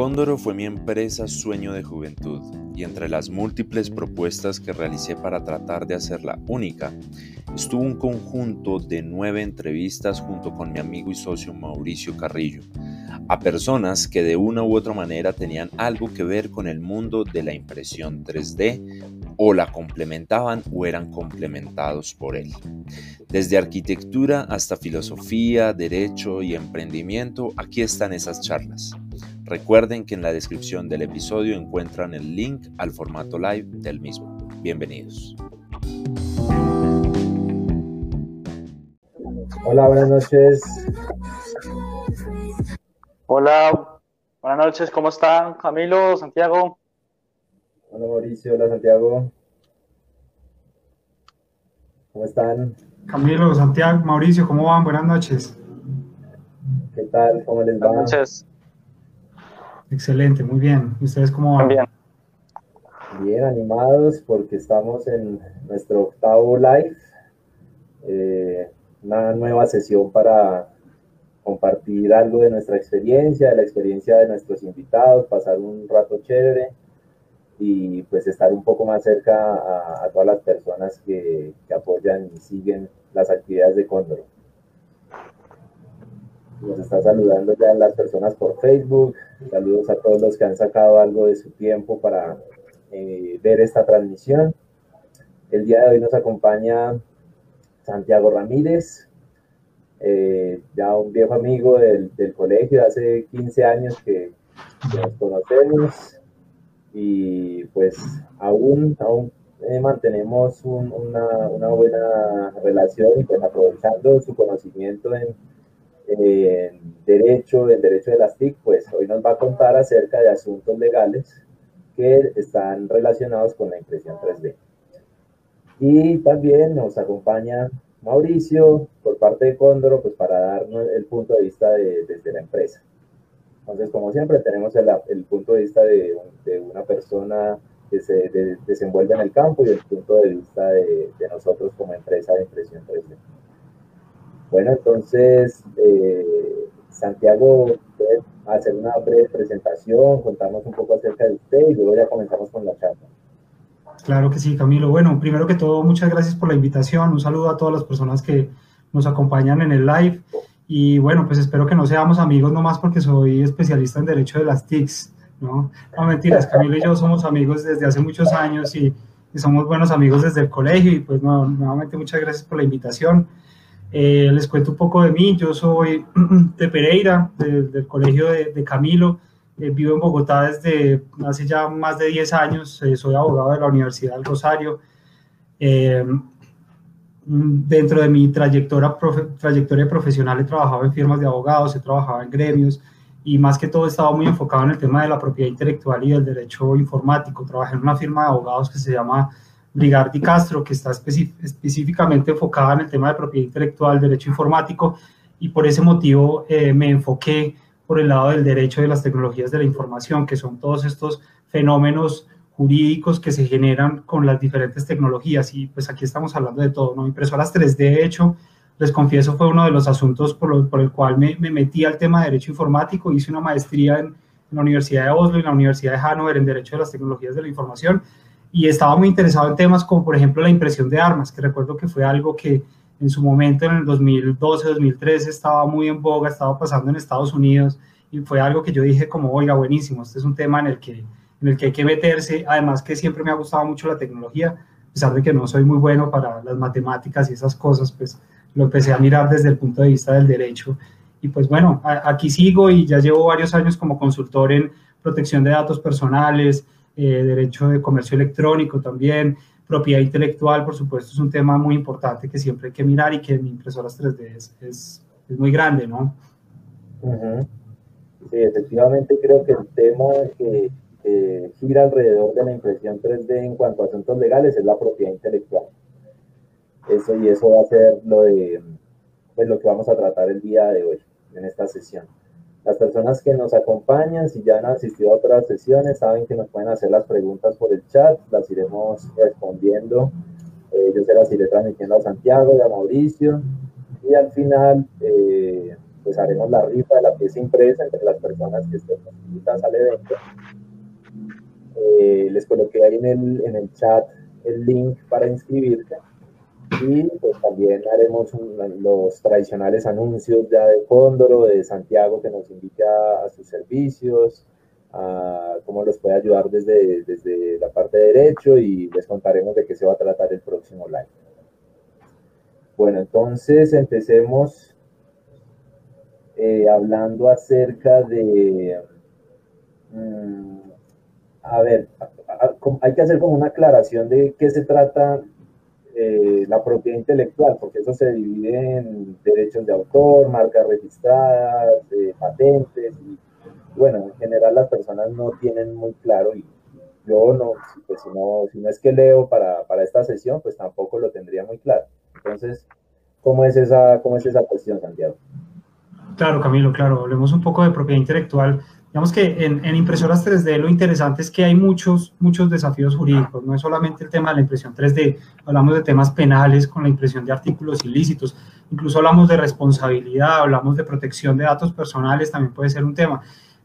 Cóndoro fue mi empresa sueño de juventud y entre las múltiples propuestas que realicé para tratar de hacerla única, estuvo un conjunto de nueve entrevistas junto con mi amigo y socio Mauricio Carrillo, a personas que de una u otra manera tenían algo que ver con el mundo de la impresión 3D o la complementaban o eran complementados por él. Desde arquitectura hasta filosofía, derecho y emprendimiento, aquí están esas charlas. Recuerden que en la descripción del episodio encuentran el link al formato live del mismo. Bienvenidos. Hola, buenas noches. Hola, buenas noches, ¿cómo están? Camilo, Santiago. Hola Mauricio, hola Santiago. ¿Cómo están? Camilo, Santiago, Mauricio, ¿cómo van? Buenas noches. ¿Qué tal? ¿Cómo les va? Buenas noches. Excelente, muy bien. ¿Y ustedes cómo van? Bien. Bien, animados porque estamos en nuestro octavo live. Eh, una nueva sesión para compartir algo de nuestra experiencia, de la experiencia de nuestros invitados, pasar un rato chévere y pues estar un poco más cerca a, todas las personas que, que apoyan y siguen las actividades de Cóndor. Nos está saludando ya las personas por Facebook. Saludos a todos los que han sacado algo de su tiempo para eh, ver esta transmisión. El día de hoy nos acompaña Santiago Ramírez, eh, ya un viejo amigo del, del, colegio, hace 15 años que, nos conocemos y pues aún, aún eh, mantenemos una, una, buena relación y pues aprovechando su conocimiento en, en derecho, en derecho de las TIC, pues hoy nos va a contar acerca de asuntos legales que están relacionados con la impresión 3D. Y también nos acompaña Mauricio por parte de Cóndoro, pues para darnos el punto de vista de, desde la empresa. Entonces, como siempre, tenemos el, el punto de vista de, de, una persona que se desenvuelve en el campo y el punto de vista de, de nosotros como empresa de impresión 3D. Bueno, entonces, eh, Santiago, puede hacer una breve presentación, contarnos un poco acerca de usted y luego ya comenzamos con la charla. Claro que sí, Camilo. Bueno, primero que todo, muchas gracias por la invitación. Un saludo a todas las personas que nos acompañan en el live. Y bueno, pues espero que no seamos amigos nomás porque soy especialista en derecho de las TICs, ¿no? No mentiras, Camilo y yo somos amigos desde hace muchos años y, somos buenos amigos desde el colegio. Y pues nuevamente muchas gracias por la invitación. Eh, les cuento un poco de mí. Yo soy de Pereira, del colegio de, Camilo. Eh, vivo en Bogotá desde hace ya más de 10 años. Eh, soy abogado de la Universidad del Rosario. dentro de mi trayectoria, trayectoria profesional he trabajado en firmas de abogados, he trabajado en gremios y más que todo he estado muy enfocado en el tema de la propiedad intelectual y del derecho informático. Trabajé en una firma de abogados que se llama Brigardi Castro, que está específicamente enfocada en el tema de propiedad intelectual, derecho informático, y por ese motivo eh, me enfoqué por el lado del derecho de las tecnologías de la información, que son todos estos fenómenos jurídicos que se generan con las diferentes tecnologías. Y pues aquí estamos hablando de todo, ¿no? Impresoras 3D, de hecho, les confieso, fue uno de los asuntos por, por el cual me, me, metí al tema de derecho informático. Hice una maestría en, en la Universidad de Oslo y en la Universidad de Hannover en Derecho de las Tecnologías de la Información y estaba muy interesado en temas como por ejemplo la impresión de armas, que recuerdo que fue algo que en su momento en el 2012, 2013 estaba muy en boga, estaba pasando en Estados Unidos y fue algo que yo dije como, oiga, buenísimo, este es un tema en el que, en el que hay que meterse, además que siempre me ha gustado mucho la tecnología, a pesar de que no soy muy bueno para las matemáticas y esas cosas, pues lo empecé a mirar desde el punto de vista del derecho. Y pues bueno, aquí sigo y ya llevo varios años como consultor en protección de datos personales, eh, derecho de comercio electrónico también, propiedad intelectual, por supuesto, es un tema muy importante que siempre hay que mirar y que en impresoras 3D es, es, muy grande, ¿no? Sí, efectivamente creo que el tema que, gira alrededor de la impresión 3D en cuanto a asuntos legales es la propiedad intelectual. Eso y eso va a ser lo de pues, lo que vamos a tratar el día de hoy en esta sesión. Las personas que nos acompañan, si ya han asistido a otras sesiones, saben que nos pueden hacer las preguntas por el chat, las iremos respondiendo. Eh, yo se las iré transmitiendo a Santiago y a Mauricio. Y al final, eh, pues haremos la rifa de la pieza impresa entre las personas que estén inscritas al evento. Eh, les coloqué ahí en el, en el chat el link para inscribirse y pues también haremos los tradicionales anuncios ya de Cóndoro, de Santiago que nos invita a, sus servicios, a cómo los puede ayudar desde, desde la parte de derecho y les contaremos de qué se va a tratar el próximo live. Bueno, entonces empecemos eh, hablando acerca de... Mm, a ver, hay que hacer como una aclaración de qué se trata eh, la propiedad intelectual, porque eso se divide en derechos de autor, marcas registradas, patentes, y bueno, en general las personas no tienen muy claro y yo no, pues si no, si no es que leo para, para esta sesión, pues tampoco lo tendría muy claro. Entonces, ¿cómo es esa, cómo es esa cuestión, Santiago? Claro, Camilo, claro, hablemos un poco de propiedad intelectual. Digamos que en, impresoras 3D lo interesante es que hay muchos, muchos desafíos jurídicos. No es solamente el tema de la impresión 3D, hablamos de temas penales con la impresión de artículos ilícitos, incluso hablamos de responsabilidad, hablamos de protección de datos personales, también puede ser un tema.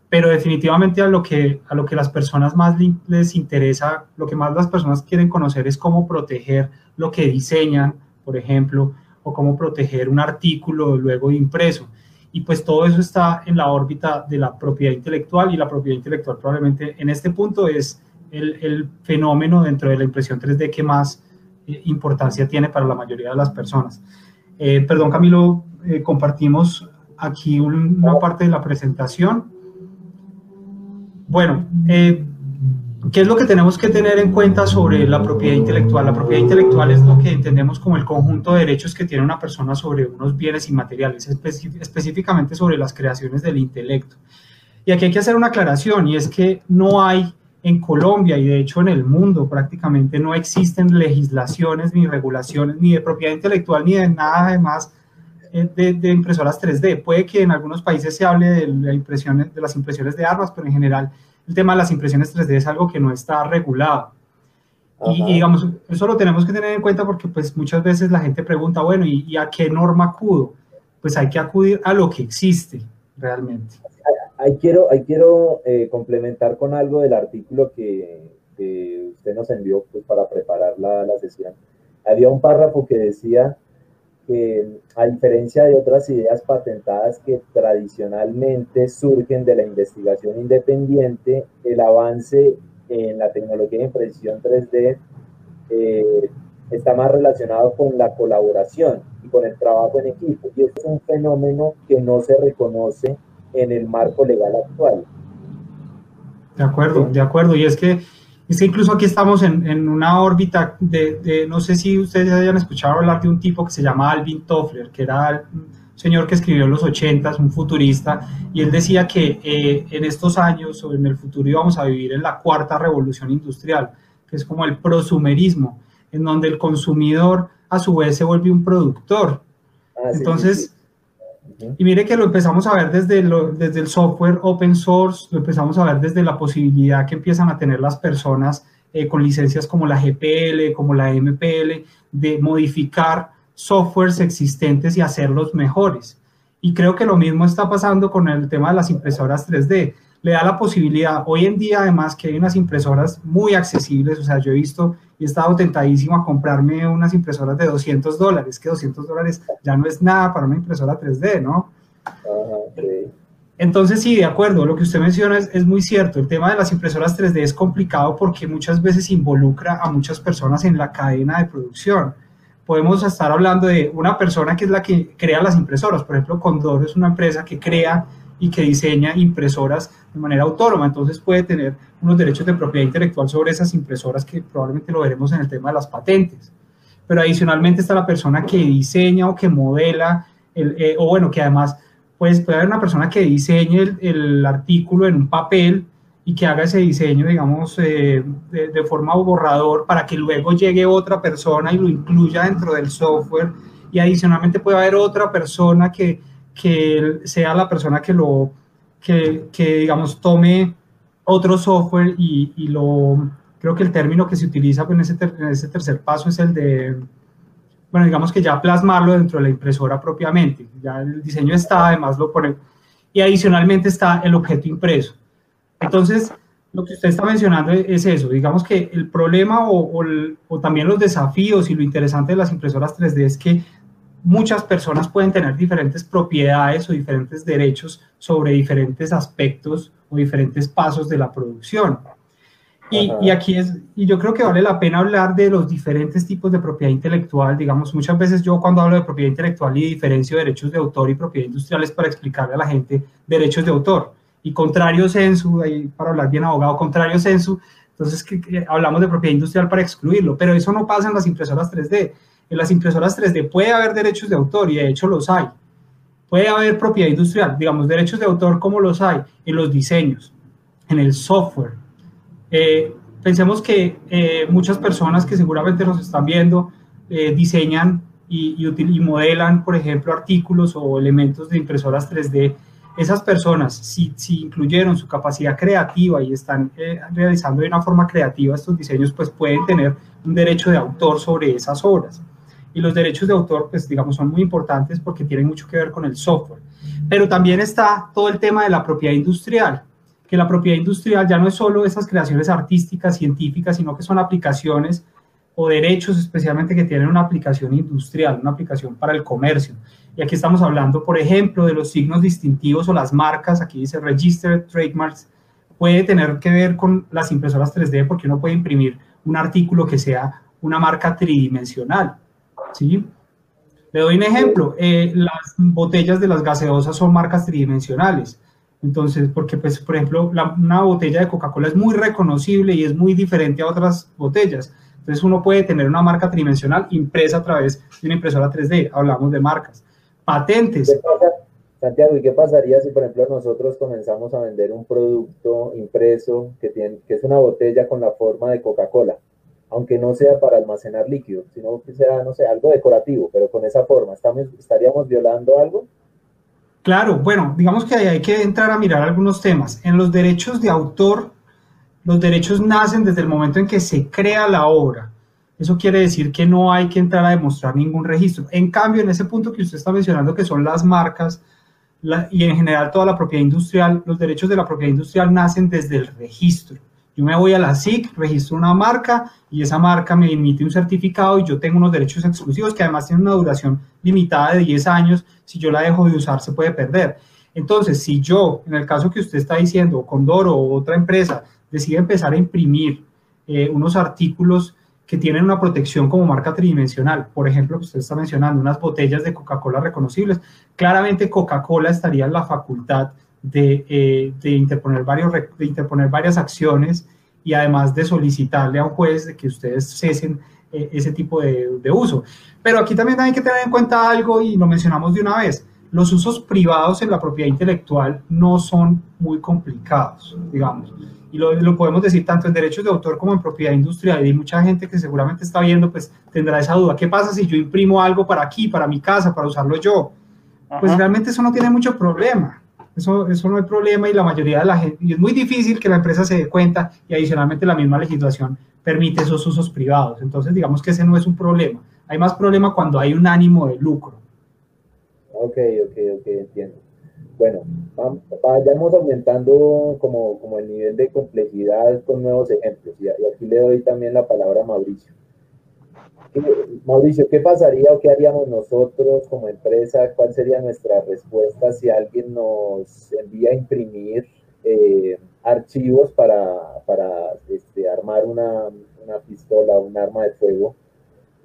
Pero definitivamente a lo que, a lo que las personas más les interesa, lo que más las personas quieren conocer es cómo proteger lo que diseñan, por ejemplo, o cómo proteger un artículo luego impreso y pues todo eso está en la órbita de la propiedad intelectual y la propiedad intelectual probablemente en este punto es el, fenómeno dentro de la impresión 3D que más eh, importancia tiene para la mayoría de las personas. Eh, perdón Camilo, eh, compartimos aquí una parte de la presentación. Bueno, ¿Qué es lo que tenemos que tener en cuenta sobre la propiedad intelectual? La propiedad intelectual es lo que entendemos como el conjunto de derechos que tiene una persona sobre unos bienes inmateriales, específicamente sobre las creaciones del intelecto. Y aquí hay que hacer una aclaración, y es que no hay en Colombia y de hecho en el mundo prácticamente no existen legislaciones ni regulaciones ni de propiedad intelectual ni de nada además eh, de, de, impresoras 3D. Puede que en algunos países se hable de, la impresión, de las impresiones de armas, pero en general el tema de las impresiones 3D es algo que no está regulado. Y, digamos, eso lo tenemos que tener en cuenta porque pues muchas veces la gente pregunta, bueno, ¿y, a qué norma acudo? Pues hay que acudir a lo que existe realmente. Ahí quiero, ahí quiero eh, complementar con algo del artículo que, que usted nos envió pues, para preparar la, la sesión. Había un párrafo que decía que a diferencia de otras ideas patentadas que tradicionalmente surgen de la investigación independiente, el avance en la tecnología de impresión 3D eh, está más relacionado con la colaboración y con el trabajo en equipo. Y es un fenómeno que no se reconoce en el marco legal actual. De acuerdo, de acuerdo. Y es que es que incluso aquí estamos en, en una órbita de, no sé si ustedes hayan escuchado hablar de un tipo que se llama Alvin Toffler, que era un señor que escribió en los 80, un futurista, y él decía que eh, en estos años o en el futuro íbamos a vivir en la cuarta revolución industrial, que es como el prosumerismo, en donde el consumidor a su vez se vuelve un productor. Ah, Entonces, y mire que lo empezamos a ver desde, lo, desde el software open source, lo empezamos a ver desde la posibilidad que empiezan a tener las personas eh, con licencias como la GPL, como la MPL, de modificar softwares existentes y hacerlos mejores. Y creo que lo mismo está pasando con el tema de las impresoras 3D. Le da la posibilidad, hoy en día además que hay unas impresoras muy accesibles, o sea, yo he visto y he estado tentadísimo a comprarme unas impresoras de 200 dólares, que 200 dólares ya no es nada para una impresora 3D, ¿no? Entonces, sí, de acuerdo, lo que usted menciona es, es, muy cierto. El tema de las impresoras 3D es complicado porque muchas veces involucra a muchas personas en la cadena de producción. Podemos estar hablando de una persona que es la que crea las impresoras. Por ejemplo, Condor es una empresa que crea y que diseña impresoras de manera autónoma, entonces puede tener unos derechos de propiedad intelectual sobre esas impresoras que probablemente lo veremos en el tema de las patentes. Pero adicionalmente está la persona que diseña o que modela, el, eh, o bueno, que además pues, puede haber una persona que diseñe el, el artículo en un papel y que haga ese diseño, digamos, eh, de, de, forma borrador para que luego llegue otra persona y lo incluya dentro del software. Y adicionalmente puede haber otra persona que que sea la persona que lo, que, que digamos, tome otro software y, y, lo, creo que el término que se utiliza en ese, en ese tercer paso es el de, bueno, digamos que ya plasmarlo dentro de la impresora propiamente. Ya el diseño está, además lo pone. Y adicionalmente está el objeto impreso. Entonces, lo que usted está mencionando es eso. Digamos que el problema o, o, también los desafíos y lo interesante de las impresoras 3D es que muchas personas pueden tener diferentes propiedades o diferentes derechos sobre diferentes aspectos o diferentes pasos de la producción. Y, y, aquí es, y yo creo que vale la pena hablar de los diferentes tipos de propiedad intelectual. Digamos, muchas veces yo cuando hablo de propiedad intelectual y diferencio derechos de autor y propiedad industrial es para explicarle a la gente derechos de autor. Y contrario sensu, ahí para hablar bien abogado, contrario sensu, entonces que, hablamos de propiedad industrial para excluirlo, pero eso no pasa en las impresoras 3D. En las impresoras 3D puede haber derechos de autor y de hecho los hay. Puede haber propiedad industrial, digamos, derechos de autor como los hay en los diseños, en el software, eh, pensemos que eh, muchas personas que seguramente nos están viendo eh, diseñan y, y, modelan, por ejemplo, artículos o elementos de impresoras 3D. Esas personas, si, si incluyeron su capacidad creativa y están realizando de una forma creativa estos diseños, pues pueden tener un derecho de autor sobre esas obras. Y los derechos de autor, pues digamos, son muy importantes porque tienen mucho que ver con el software. Pero también está todo el tema de la propiedad industrial que la propiedad industrial ya no es solo esas creaciones artísticas, científicas, sino que son aplicaciones o derechos especialmente que tienen una aplicación industrial, una aplicación para el comercio. Y aquí estamos hablando, por ejemplo, de los signos distintivos o las marcas, aquí dice Registered Trademarks, puede tener que ver con las impresoras 3D porque uno puede imprimir un artículo que sea una marca tridimensional. ¿Sí? Le doy un ejemplo, eh, las botellas de las gaseosas son marcas tridimensionales. Entonces, porque pues, por ejemplo, una botella de Coca-Cola es muy reconocible y es muy diferente a otras botellas. Entonces, uno puede tener una marca tridimensional impresa a través de una impresora 3D. Hablamos de marcas. Patentes. Santiago, ¿y qué pasaría si, por ejemplo, nosotros comenzamos a vender un producto impreso que, tiene, que es una botella con la forma de Coca-Cola? Aunque no sea para almacenar líquido, sino que sea, no sé, algo decorativo, pero con esa forma, ¿estamos, ¿estaríamos violando algo? Claro, bueno, digamos que hay que entrar a mirar algunos temas. En los derechos de autor, los derechos nacen desde el momento en que se crea la obra. Eso quiere decir que no hay que entrar a demostrar ningún registro. En cambio, en ese punto que usted está mencionando, que son las marcas y en general toda la propiedad industrial, los derechos de la propiedad industrial nacen desde el registro. Yo me voy a la SIC, registro una marca y esa marca me emite un certificado y yo tengo unos derechos exclusivos que además tienen una duración limitada de 10 años. Si yo la dejo de usar, se puede perder. Entonces, si yo, en el caso que usted está diciendo, Condoro o otra empresa, decide empezar a imprimir eh, unos artículos que tienen una protección como marca tridimensional, por ejemplo, que usted está mencionando, unas botellas de Coca-Cola reconocibles, claramente Coca-Cola estaría en la facultad eh, de, interponer varios, de interponer varias acciones y además de solicitarle a un juez de que ustedes cesen eh, ese tipo de, de, uso. Pero aquí también hay que tener en cuenta algo y lo mencionamos de una vez. Los usos privados en la propiedad intelectual no son muy complicados, digamos. Y lo, lo, podemos decir tanto en derechos de autor como en propiedad industrial. Y mucha gente que seguramente está viendo, pues tendrá esa duda. ¿Qué pasa si yo imprimo algo para aquí, para mi casa, para usarlo yo? Pues realmente eso no tiene mucho problema. Eso, eso no hay problema y la mayoría de la gente, y es muy difícil que la empresa se dé cuenta y adicionalmente la misma legislación permite esos usos privados. Entonces, digamos que ese no es un problema. Hay más problema cuando hay un ánimo de lucro. Ok, ok, ok, entiendo. Bueno, vayamos aumentando como, como el nivel de complejidad con nuevos ejemplos. Y aquí le doy también la palabra a Mauricio. Mauricio, ¿qué pasaría o qué haríamos nosotros como empresa? ¿Cuál sería nuestra respuesta si alguien nos envía a imprimir eh, archivos para, para este, armar una, una, pistola, un arma de fuego?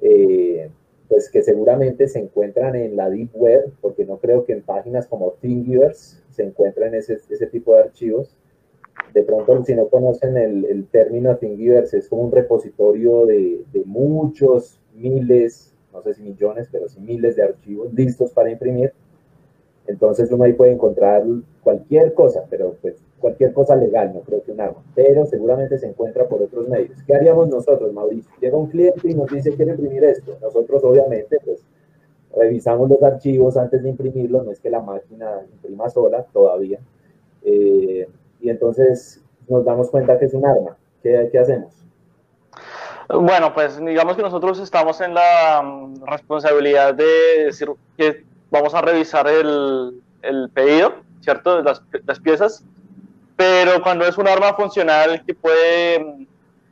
Eh, pues que seguramente se encuentran en la Deep Web, porque no creo que en páginas como Thingiverse se encuentren ese, ese tipo de archivos de pronto si no conocen el, el término Thingiverse, es como un repositorio de, de, muchos miles, no sé si millones, pero sí miles de archivos listos para imprimir. Entonces uno ahí puede encontrar cualquier cosa, pero pues cualquier cosa legal, no creo que un arma, pero seguramente se encuentra por otros medios. ¿Qué haríamos nosotros, Mauricio? Llega un cliente y nos dice, quiere imprimir esto. Nosotros obviamente pues revisamos los archivos antes de imprimirlos, no es que la máquina imprima sola todavía. Eh, y entonces nos damos cuenta que es un arma. ¿Qué, qué hacemos? Bueno, pues digamos que nosotros estamos en la mm, responsabilidad de decir que vamos a revisar el, el pedido, ¿cierto? Las, las piezas, pero cuando es un arma funcional que puede mm,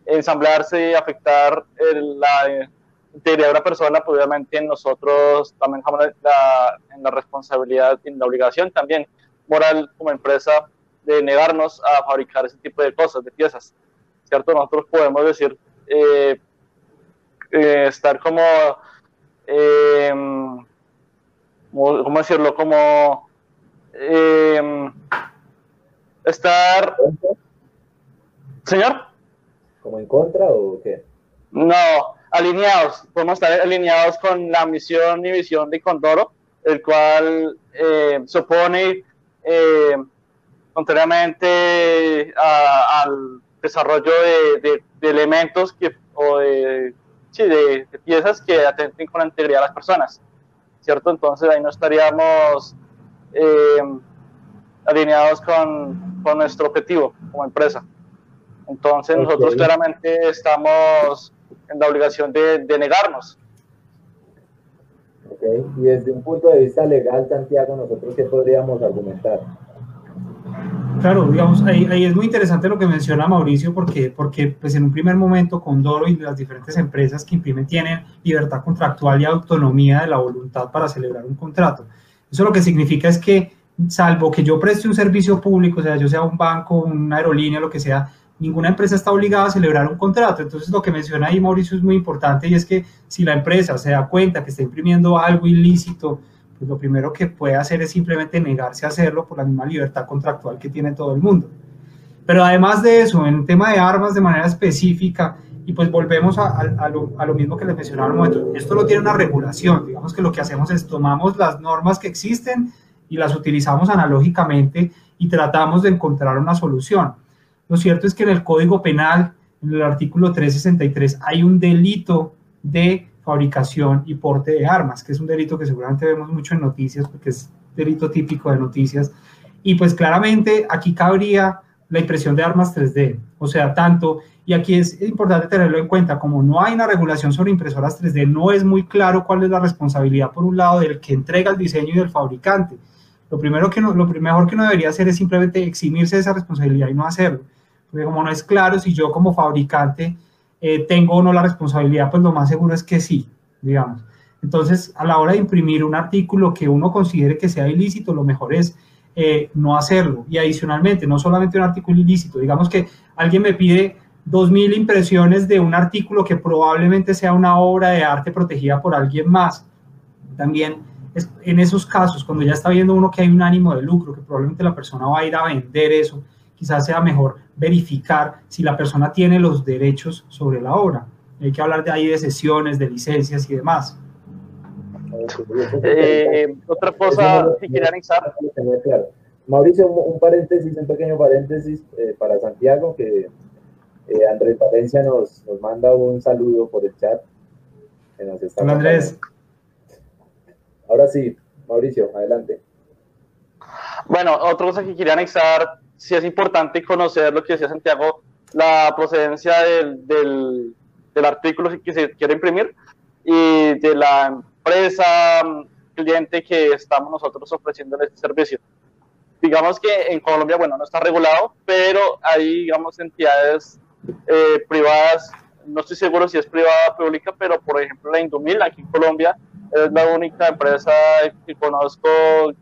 ensamblarse y afectar el, la integridad de una persona, pues obviamente nosotros también estamos la, en la responsabilidad en la obligación también moral como empresa de negarnos a fabricar ese tipo de cosas, de piezas, ¿cierto? Nosotros podemos decir, eh, eh, estar como, eh, ¿cómo decirlo? Como estar... Señor. ¿Como en contra o qué? No, alineados, podemos estar alineados con la misión y visión de Condoro, el cual eh, supone, eh, contrariamente al desarrollo de, elementos que, o de, sí, de, piezas que atenten con la integridad de las personas, ¿cierto? Entonces ahí no estaríamos eh, alineados con, con, nuestro objetivo como empresa. Entonces nosotros claramente estamos en la obligación de, de negarnos. Ok, y desde un punto de vista legal, Santiago, nosotros qué podríamos argumentar? Claro, digamos, ahí, ahí, es muy interesante lo que menciona Mauricio porque, porque pues en un primer momento Condoro y las diferentes empresas que imprimen tienen libertad contractual y autonomía de la voluntad para celebrar un contrato. Eso lo que significa es que, salvo que yo preste un servicio público, o sea, yo sea un banco, una aerolínea, lo que sea, ninguna empresa está obligada a celebrar un contrato. Entonces, lo que menciona ahí Mauricio es muy importante y es que si la empresa se da cuenta que está imprimiendo algo ilícito, pues lo primero que puede hacer es simplemente negarse a hacerlo por la misma libertad contractual que tiene todo el mundo. Pero además de eso, en el tema de armas de manera específica, y pues volvemos a, lo, a lo, mismo que les mencionaba un momento, esto no tiene una regulación, digamos que lo que hacemos es tomamos las normas que existen y las utilizamos analógicamente y tratamos de encontrar una solución. Lo cierto es que en el Código Penal, en el artículo 363, hay un delito de fabricación y porte de armas, que es un delito que seguramente vemos mucho en noticias, porque es delito típico de noticias. Y pues claramente aquí cabría la impresión de armas 3D, o sea, tanto, y aquí es importante tenerlo en cuenta, como no hay una regulación sobre impresoras 3D, no es muy claro cuál es la responsabilidad, por un lado, del que entrega el diseño y del fabricante. Lo primero que no, lo mejor que uno debería hacer es simplemente eximirse de esa responsabilidad y no hacerlo porque como no es claro si yo como fabricante eh, tengo o no la responsabilidad, pues lo más seguro es que sí, digamos. Entonces, a la hora de imprimir un artículo que uno considere que sea ilícito, lo mejor es eh, no hacerlo. Y adicionalmente, no solamente un artículo ilícito, digamos que alguien me pide 2.000 impresiones de un artículo que probablemente sea una obra de arte protegida por alguien más. También en esos casos, cuando ya está viendo uno que hay un ánimo de lucro, que probablemente la persona va a ir a vender eso, quizás sea mejor verificar si la persona tiene los derechos sobre la obra. Hay que hablar de ahí de sesiones, de licencias y demás. Eh, otra cosa que quería anexar. Mauricio, un, paréntesis, un pequeño paréntesis eh, para Santiago, que eh, Andrés Valencia nos, nos, manda un saludo por el chat. Hola Andrés. Ahora sí, Mauricio, adelante. Bueno, otra cosa que quería anexar sí es importante conocer lo que decía Santiago, la procedencia del, del, del artículo que se quiere imprimir y de la empresa cliente que estamos nosotros ofreciendo este servicio. Digamos que en Colombia, bueno, no está regulado, pero hay, digamos, entidades eh, privadas, no estoy seguro si es privada o pública, pero por ejemplo la Indumil aquí en Colombia es la única empresa que conozco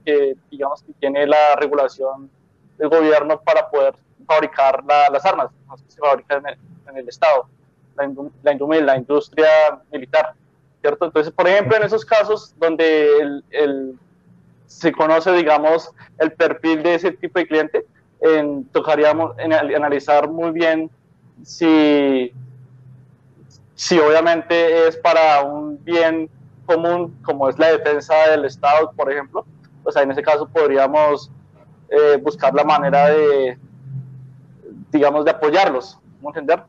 que, digamos, que tiene la regulación del gobierno para poder fabricar las armas que se fabrican en el, Estado, la, industria militar, ¿cierto? Entonces, por ejemplo, en esos casos donde se conoce, digamos, el perfil de ese tipo de cliente, en, tocaríamos analizar muy bien si, si obviamente es para un bien común, como es la defensa del Estado, por ejemplo, o sea, en ese caso podríamos eh, buscar la manera de, digamos, de apoyarlos, ¿cómo entender?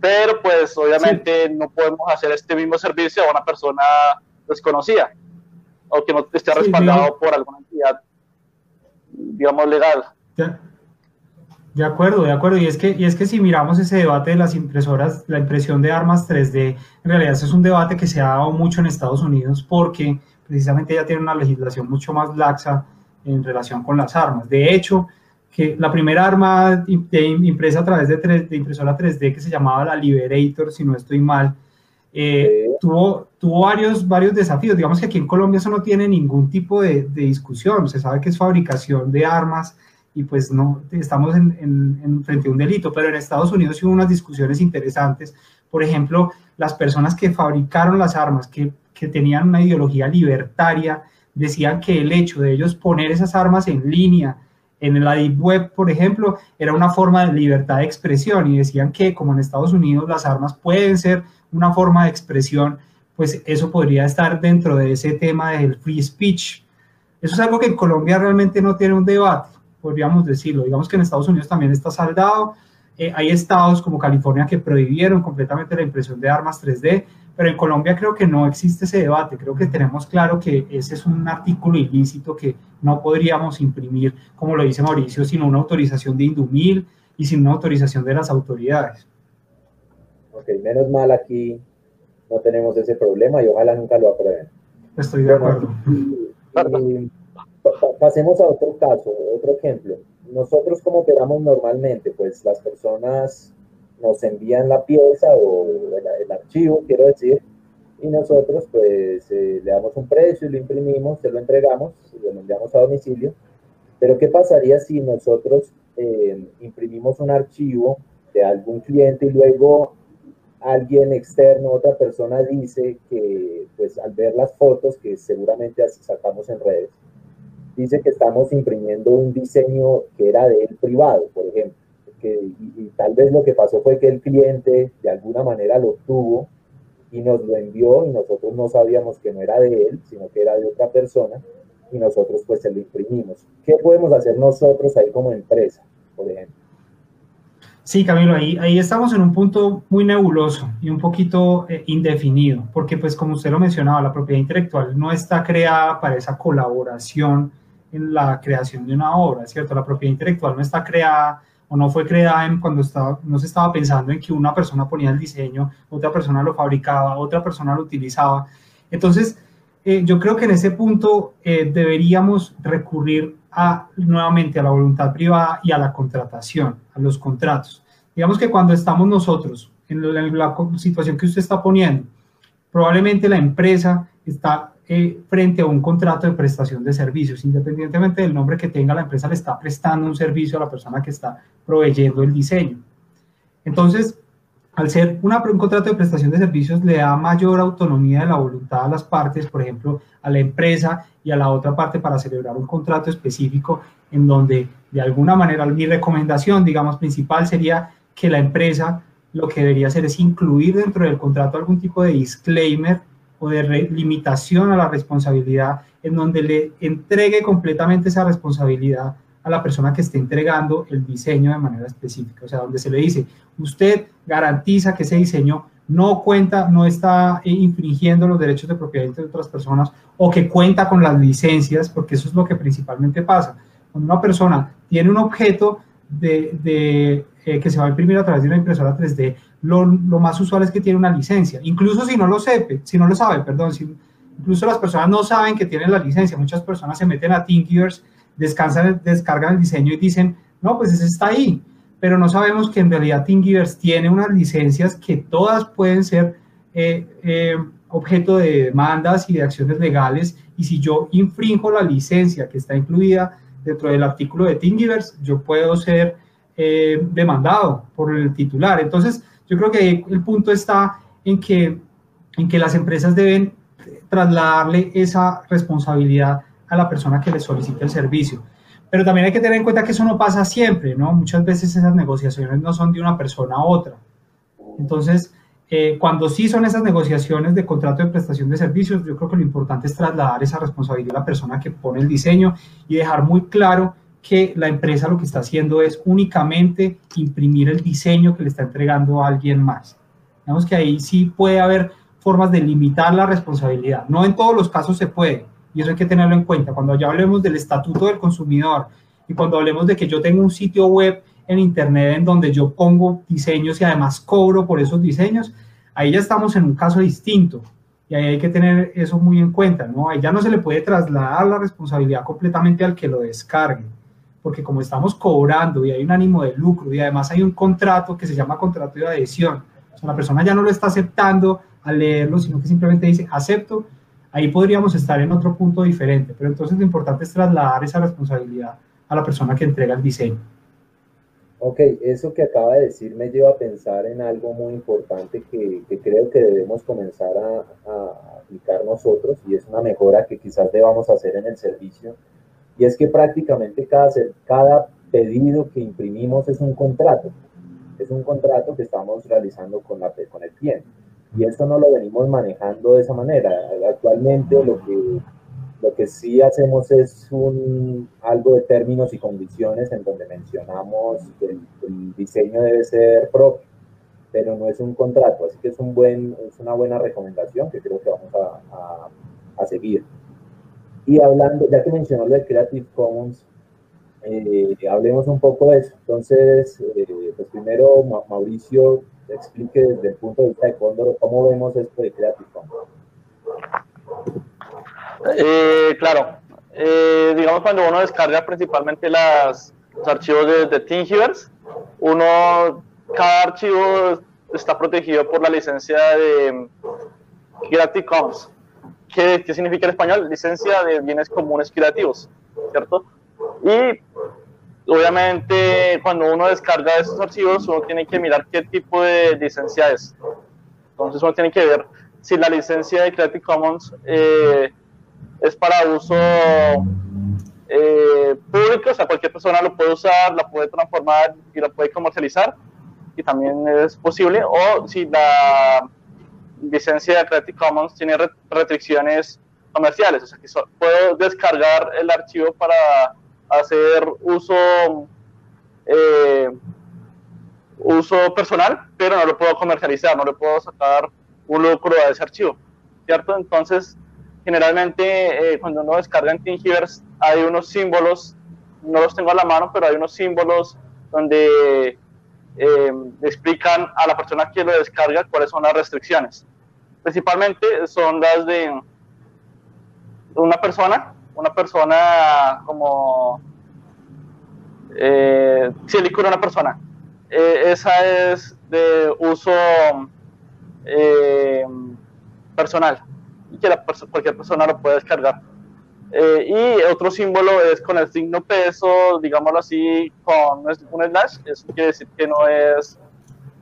Pero pues obviamente no podemos hacer este mismo servicio a una persona desconocida o que no esté respaldado por alguna entidad, digamos, legal. De acuerdo, de acuerdo. Y es que, y es que si miramos ese debate de las impresoras, la impresión de armas 3D, en realidad es un debate que se ha dado mucho en Estados Unidos porque precisamente ya tiene una legislación mucho más laxa en relación con las armas. De hecho, que la primera arma de impresa a través de, de impresora 3D que se llamaba la Liberator, si no estoy mal, eh, tuvo, tuvo varios, varios desafíos. Digamos que aquí en Colombia eso no tiene ningún tipo de, de discusión. Se sabe que es fabricación de armas y pues no estamos en, en, frente a un delito, pero en Estados Unidos hubo unas discusiones interesantes. Por ejemplo, las personas que fabricaron las armas, que, que tenían una ideología libertaria, decían que el hecho de ellos poner esas armas en línea, en la Deep Web, por ejemplo, era una forma de libertad de expresión y decían que como en Estados Unidos las armas pueden ser una forma de expresión, pues eso podría estar dentro de ese tema del free speech. Eso es algo que en Colombia realmente no tiene un debate podríamos decirlo. Digamos que en Estados Unidos también está saldado. Eh, hay estados como California que prohibieron completamente la impresión de armas 3D, pero en Colombia creo que no existe ese debate. Creo que tenemos claro que ese es un artículo ilícito que no podríamos imprimir, como lo dice Mauricio, sin una autorización de Indumil y sin una autorización de las autoridades. Ok, menos mal aquí no tenemos ese problema y ojalá nunca lo aprueben. Estoy de acuerdo pasemos a otro caso, otro ejemplo. Nosotros como operamos normalmente, pues las personas nos envían la pieza o el, archivo, quiero decir, y nosotros pues eh, le damos un precio lo imprimimos, se lo entregamos, lo enviamos a domicilio. Pero ¿qué pasaría si nosotros eh, imprimimos un archivo de algún cliente y luego alguien externo, otra persona dice que pues al ver las fotos que seguramente sacamos en redes, dice que estamos imprimiendo un diseño que era de él privado, por ejemplo. Que, y, tal vez lo que pasó fue que el cliente de alguna manera lo tuvo y nos lo envió y nosotros no sabíamos que no era de él, sino que era de otra persona y nosotros pues se lo imprimimos. ¿Qué podemos hacer nosotros ahí como empresa, por ejemplo? Sí, Camilo, ahí, ahí estamos en un punto muy nebuloso y un poquito eh, indefinido, porque pues como usted lo mencionaba, la propiedad intelectual no está creada para esa colaboración en la creación de una obra, ¿cierto? La propiedad intelectual no está creada o no fue creada en cuando estaba, no se estaba pensando en que una persona ponía el diseño, otra persona lo fabricaba, otra persona lo utilizaba. Entonces, eh, yo creo que en ese punto eh, deberíamos recurrir a, nuevamente a la voluntad privada y a la contratación, a los contratos. Digamos que cuando estamos nosotros en la situación que usted está poniendo, probablemente la empresa está eh, frente a un contrato de prestación de servicios. Independientemente del nombre que tenga, la empresa le está prestando un servicio a la persona que está proveyendo el diseño. Entonces, al ser un contrato de prestación de servicios, le da mayor autonomía de la voluntad a las partes, por ejemplo, a la empresa y a la otra parte para celebrar un contrato específico en donde, de alguna manera, mi recomendación, digamos, principal sería que la empresa lo que debería hacer es incluir dentro del contrato algún tipo de disclaimer o de limitación a la responsabilidad, en donde le entregue completamente esa responsabilidad a la persona que esté entregando el diseño de manera específica. O sea, donde se le dice, usted garantiza que ese diseño no cuenta, no está eh, infringiendo los derechos de propiedad de otras personas o que cuenta con las licencias, porque eso es lo que principalmente pasa. Cuando una persona tiene un objeto de, eh, que se va a imprimir a través de una impresora 3D, lo, más usual es que tiene una licencia, incluso si no lo sabe, si no lo sabe, perdón, si, incluso las personas no saben que tienen la licencia, muchas personas se meten a Thinkiverse, descansan, descargan el diseño y dicen, no, pues ese está ahí, pero no sabemos que en realidad Thingiverse tiene unas licencias que todas pueden ser eh, eh, objeto de demandas y de acciones legales, y si yo infringo la licencia que está incluida dentro del artículo de Thingiverse, yo puedo ser eh, demandado por el titular. Entonces, yo creo que el punto está en que, en que las empresas deben trasladarle esa responsabilidad a la persona que les solicita el servicio. Pero también hay que tener en cuenta que eso no pasa siempre, ¿no? Muchas veces esas negociaciones no son de una persona a otra. Entonces, eh, cuando sí son esas negociaciones de contrato de prestación de servicios, yo creo que lo importante es trasladar esa responsabilidad a la persona que pone el diseño y dejar muy claro que la empresa lo que está haciendo es únicamente imprimir el diseño que le está entregando a alguien más. Digamos que ahí sí puede haber formas de limitar la responsabilidad. No en todos los casos se puede, y eso hay que tenerlo en cuenta. Cuando ya hablemos del estatuto del consumidor y cuando hablemos de que yo tengo un sitio web en Internet en donde yo pongo diseños y además cobro por esos diseños, ahí ya estamos en un caso distinto. Y ahí hay que tener eso muy en cuenta, ¿no? Ahí ya no se le puede trasladar la responsabilidad completamente al que lo descargue, porque como estamos cobrando y hay un ánimo de lucro y además hay un contrato que se llama contrato de adhesión, o sea, la persona ya no lo está aceptando al leerlo, sino que simplemente dice acepto, ahí podríamos estar en otro punto diferente, pero entonces lo importante es trasladar esa responsabilidad a la persona que entrega el diseño. Ok, eso que acaba de decir me lleva a pensar en algo muy importante que, creo que debemos comenzar a, aplicar nosotros y es una mejora que quizás debamos hacer en el servicio y es que prácticamente cada, cada pedido que imprimimos es un contrato, es un contrato que estamos realizando con, la, con el cliente y eso no lo venimos manejando de esa manera. Actualmente lo que lo que sí hacemos es un, algo de términos y condiciones en donde mencionamos que el, diseño debe ser propio, pero no es un contrato, así que es, un buen, es una buena recomendación que creo que vamos a, a, seguir. Y hablando, ya que mencionó lo de Creative Commons, eh, hablemos un poco de eso. Entonces, eh, pues primero Mauricio explique desde el punto de vista de Condor cómo vemos esto de Creative Commons. Eh, claro, digamos cuando uno descarga principalmente las, los archivos de, de uno, cada archivo está protegido por la licencia de Creative Commons. ¿Qué, ¿Qué, significa en español? Licencia de bienes comunes creativos, ¿cierto? Y obviamente cuando uno descarga esos archivos, uno tiene que mirar qué tipo de licencia es. Entonces uno tiene que ver si la licencia de Creative Commons eh, es para uso eh, público, o sea, cualquier persona lo puede usar, la puede transformar y la puede comercializar, y también es posible, o si la licencia de Creative Commons tiene restricciones comerciales, o sea, que puedo descargar el archivo para hacer uso eh, uso personal, pero no lo puedo comercializar, no le puedo sacar un lucro a ese archivo, ¿cierto? Entonces, generalmente eh, cuando uno descarga en Thingiverse hay unos símbolos, no los tengo a la mano, pero hay unos símbolos donde eh, explican a la persona que lo descarga cuáles son las restricciones. Principalmente son las de una persona, una persona como eh, si una persona. Eh, esa es de uso personal que cualquier persona lo puede descargar. Eh, y otro símbolo es con el signo peso, digámoslo así, con un slash, eso quiere decir que no es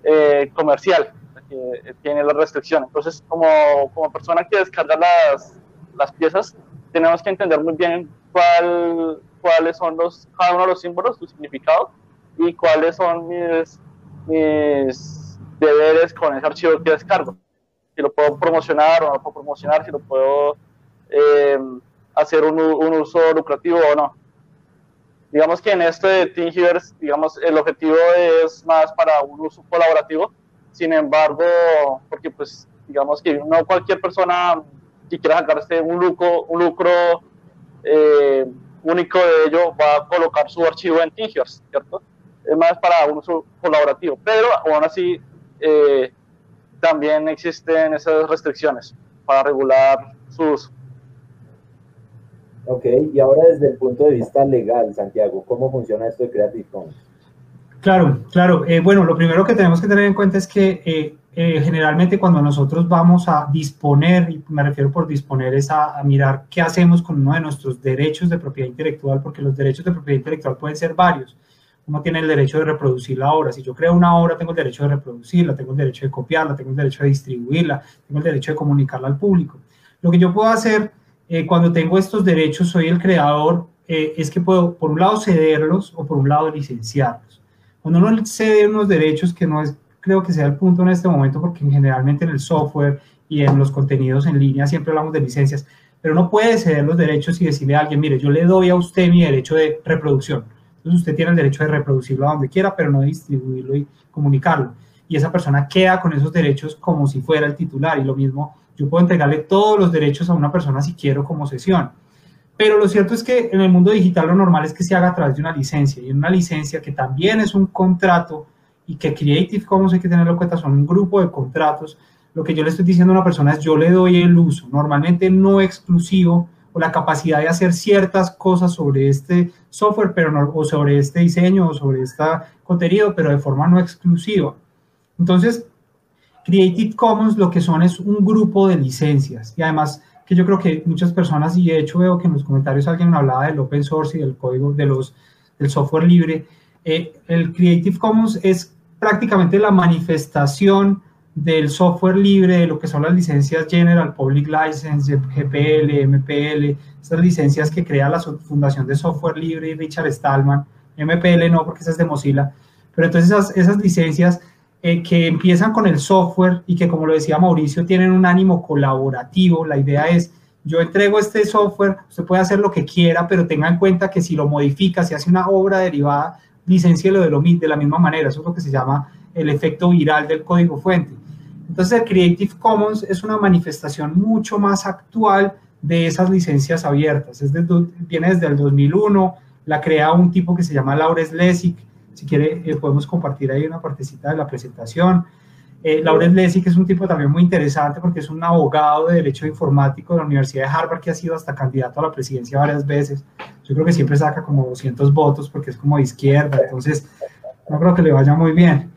eh, comercial, que tiene la restricción. Entonces, como, como persona que descarga las, las piezas, tenemos que entender muy bien cuál, cuáles son los, cada uno de los símbolos, su significado, y cuáles son mis, mis deberes con ese archivo que descargo si lo puedo promocionar o no lo puedo promocionar, si lo puedo eh, hacer un, un, uso lucrativo o no. Digamos que en esto de Thingiverse, digamos, el objetivo es más para un uso colaborativo, sin embargo, porque pues digamos que no cualquier persona que quiera sacarse un lucro, eh, único de ello va a colocar su archivo en Thingiverse, ¿cierto? Es más para un uso colaborativo, pero aún así eh, también existen esas restricciones para regular su uso. Ok, y ahora desde el punto de vista legal, Santiago, ¿cómo funciona esto de Creative Commons? Claro, claro. Eh, bueno, lo primero que tenemos que tener en cuenta es que eh, eh, generalmente cuando nosotros vamos a disponer, y me refiero por disponer, es a, a, mirar qué hacemos con uno de nuestros derechos de propiedad intelectual, porque los derechos de propiedad intelectual pueden ser varios uno tiene el derecho de reproducir la obra. Si yo creo una obra, tengo el derecho de reproducirla, tengo el derecho de copiarla, tengo el derecho de distribuirla, tengo el derecho de comunicarla al público. Lo que yo puedo hacer cuando tengo estos derechos, soy el creador, es que puedo, por un lado, cederlos o por un lado, licenciarlos. Uno cede unos derechos, que no es, creo que sea el punto en este momento, porque generalmente en el software y en los contenidos en línea siempre hablamos de licencias, pero no puede ceder los derechos y decirle a alguien, mire, yo le doy a usted mi derecho de reproducción entonces usted tiene el derecho de reproducirlo a donde quiera, pero no distribuirlo y comunicarlo. Y esa persona queda con esos derechos como si fuera el titular. Y lo mismo, yo puedo entregarle todos los derechos a una persona si quiero como sesión. Pero lo cierto es que en el mundo digital lo normal es que se haga a través de una licencia y una licencia que también es un contrato y que Creative Commons hay que tenerlo en cuenta, son un grupo de contratos. Lo que yo le estoy diciendo a una persona es yo le doy el uso, normalmente no exclusivo, o la capacidad de hacer ciertas cosas sobre este software, pero no, o sobre este diseño o sobre este contenido, pero de forma no exclusiva. Entonces, Creative Commons lo que son es un grupo de licencias y además que yo creo que muchas personas, y de hecho veo que en los comentarios alguien hablaba del open source y del código de los, del software libre, eh, el Creative Commons es prácticamente la manifestación del software libre, de lo que son las licencias General Public License, GPL, MPL, estas licencias que crea la Fundación de Software Libre y Richard Stallman, MPL no, porque esa es de Mozilla, pero entonces esas, esas licencias eh, que empiezan con el software y que, como lo decía Mauricio, tienen un ánimo colaborativo. La idea es, yo entrego este software, usted puede hacer lo que quiera, pero tenga en cuenta que si lo modifica, si hace una obra derivada, licencielo de, de la misma manera. Eso es lo que se llama el efecto viral del código fuente. Entonces, el Creative Commons es una manifestación mucho más actual de esas licencias abiertas. Viene desde el 2001, la crea un tipo que se llama Laurence Lessig, si quiere, eh, podemos compartir ahí una partecita de la presentación. Eh, Laurent Lessig es un tipo también muy interesante porque es un abogado de Derecho Informático de la Universidad de Harvard que ha sido hasta candidato a la presidencia varias veces. Yo creo que siempre saca como 200 votos porque es como de izquierda, entonces no creo que le vaya muy bien.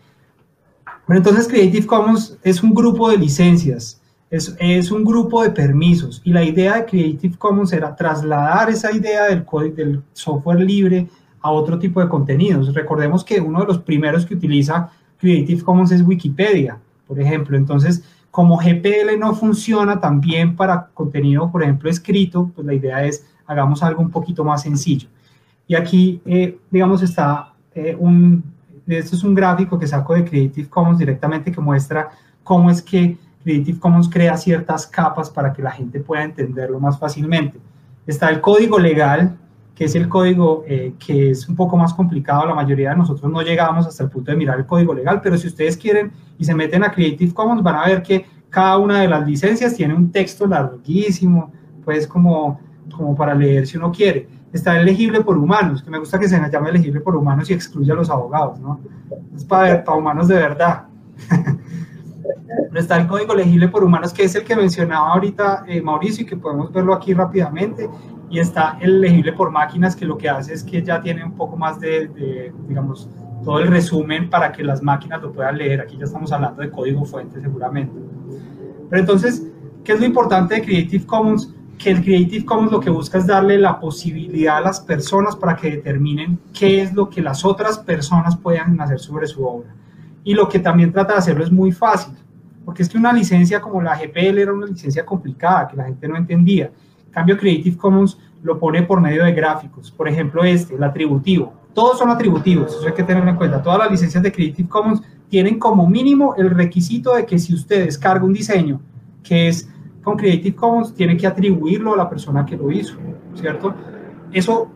Pero entonces Creative Commons es un grupo de licencias, es, es un grupo de permisos y la idea de Creative Commons era trasladar esa idea del, del software libre a otro tipo de contenidos. Recordemos que uno de los primeros que utiliza Creative Commons es Wikipedia, por ejemplo. Entonces, como GPL no funciona también para contenido, por ejemplo, escrito, pues la idea es hagamos algo un poquito más sencillo. Y aquí, eh, digamos, está eh, un, esto es un gráfico que saco de Creative Commons directamente que muestra cómo es que Creative Commons crea ciertas capas para que la gente pueda entenderlo más fácilmente. Está el código legal, que es el código eh, que es un poco más complicado. La mayoría de nosotros no llegamos hasta el punto de mirar el código legal, pero si ustedes quieren y se meten a Creative Commons, van a ver que cada una de las licencias tiene un texto larguísimo, pues como, como para leer si uno quiere. Está elegible por humanos, que me gusta que se llame elegible por humanos y excluya a los abogados, ¿no? Es para, para humanos de verdad. Está el código legible por humanos, que es el que mencionaba ahorita eh, Mauricio y que podemos verlo aquí rápidamente y está el legible por máquinas que lo que hace es que ya tiene un poco más de, digamos, todo el resumen para que las máquinas lo puedan leer. Aquí ya estamos hablando de código fuente seguramente. Pero entonces, ¿qué es lo importante de Creative Commons? Que el Creative Commons lo que busca es darle la posibilidad a las personas para que determinen qué es lo que las otras personas puedan hacer sobre su obra. Y lo que también trata de hacerlo es muy fácil, porque es que una licencia como la GPL era una licencia complicada, que la gente no entendía cambio, Creative Commons lo pone por medio de gráficos. Por ejemplo, este, el atributivo. Todos son atributivos, eso hay que tener en cuenta. Todas las licencias de Creative Commons tienen como mínimo el requisito de que si usted descarga un diseño que es con Creative Commons, tiene que atribuirlo a la persona que lo hizo, ¿cierto? Eso,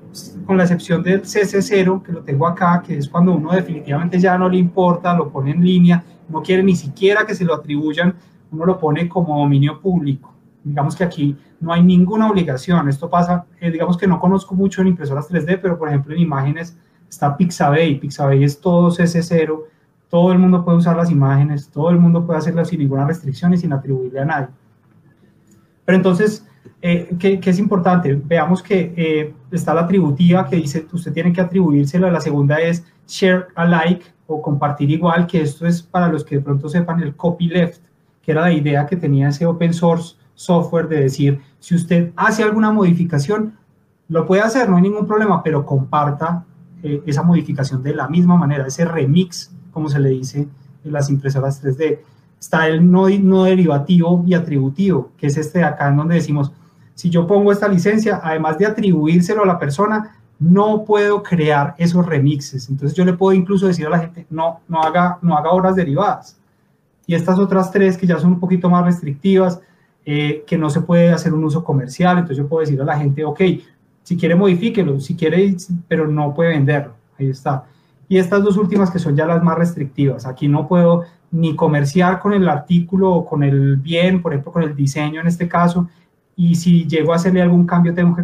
con la excepción del CC0, que lo tengo acá, que es cuando uno definitivamente ya no le importa, lo pone en línea, no quiere ni siquiera que se lo atribuyan, uno lo pone como dominio público. Digamos que aquí no hay ninguna obligación. Esto pasa, eh, digamos que no conozco mucho en impresoras 3D, pero por ejemplo en imágenes está Pixabay. Pixabay es todo CC0, todo el mundo puede usar las imágenes, todo el mundo puede hacerlas sin ninguna restricción y sin atribuirle a nadie. Pero entonces, eh, ¿qué, es importante? Veamos que eh, está la atributiva que dice usted tiene que atribuírsela. La segunda es share alike o compartir igual, que esto es para los que de pronto sepan el copyleft, que era la idea que tenía ese open source software de decir, si usted hace alguna modificación, lo puede hacer, no hay ningún problema, pero comparta eh, esa modificación de la misma manera, ese remix, como se le dice en las impresoras 3D. Está el no, no derivativo y atributivo, que es este de acá en donde decimos, si yo pongo esta licencia, además de atribuírselo a la persona, no puedo crear esos remixes. Entonces yo le puedo incluso decir a la gente, no, no haga, no haga obras derivadas. Y estas otras tres que ya son un poquito más restrictivas, eh, que no se puede hacer un uso comercial. Entonces yo puedo decir a la gente, ok, si quiere modifíquelo, si quiere, pero no puede venderlo. Ahí está. Y estas dos últimas que son ya las más restrictivas. Aquí no puedo ni comerciar con el artículo o con el bien, por ejemplo, con el diseño en este caso. Y si llego a hacerle algún cambio, tengo que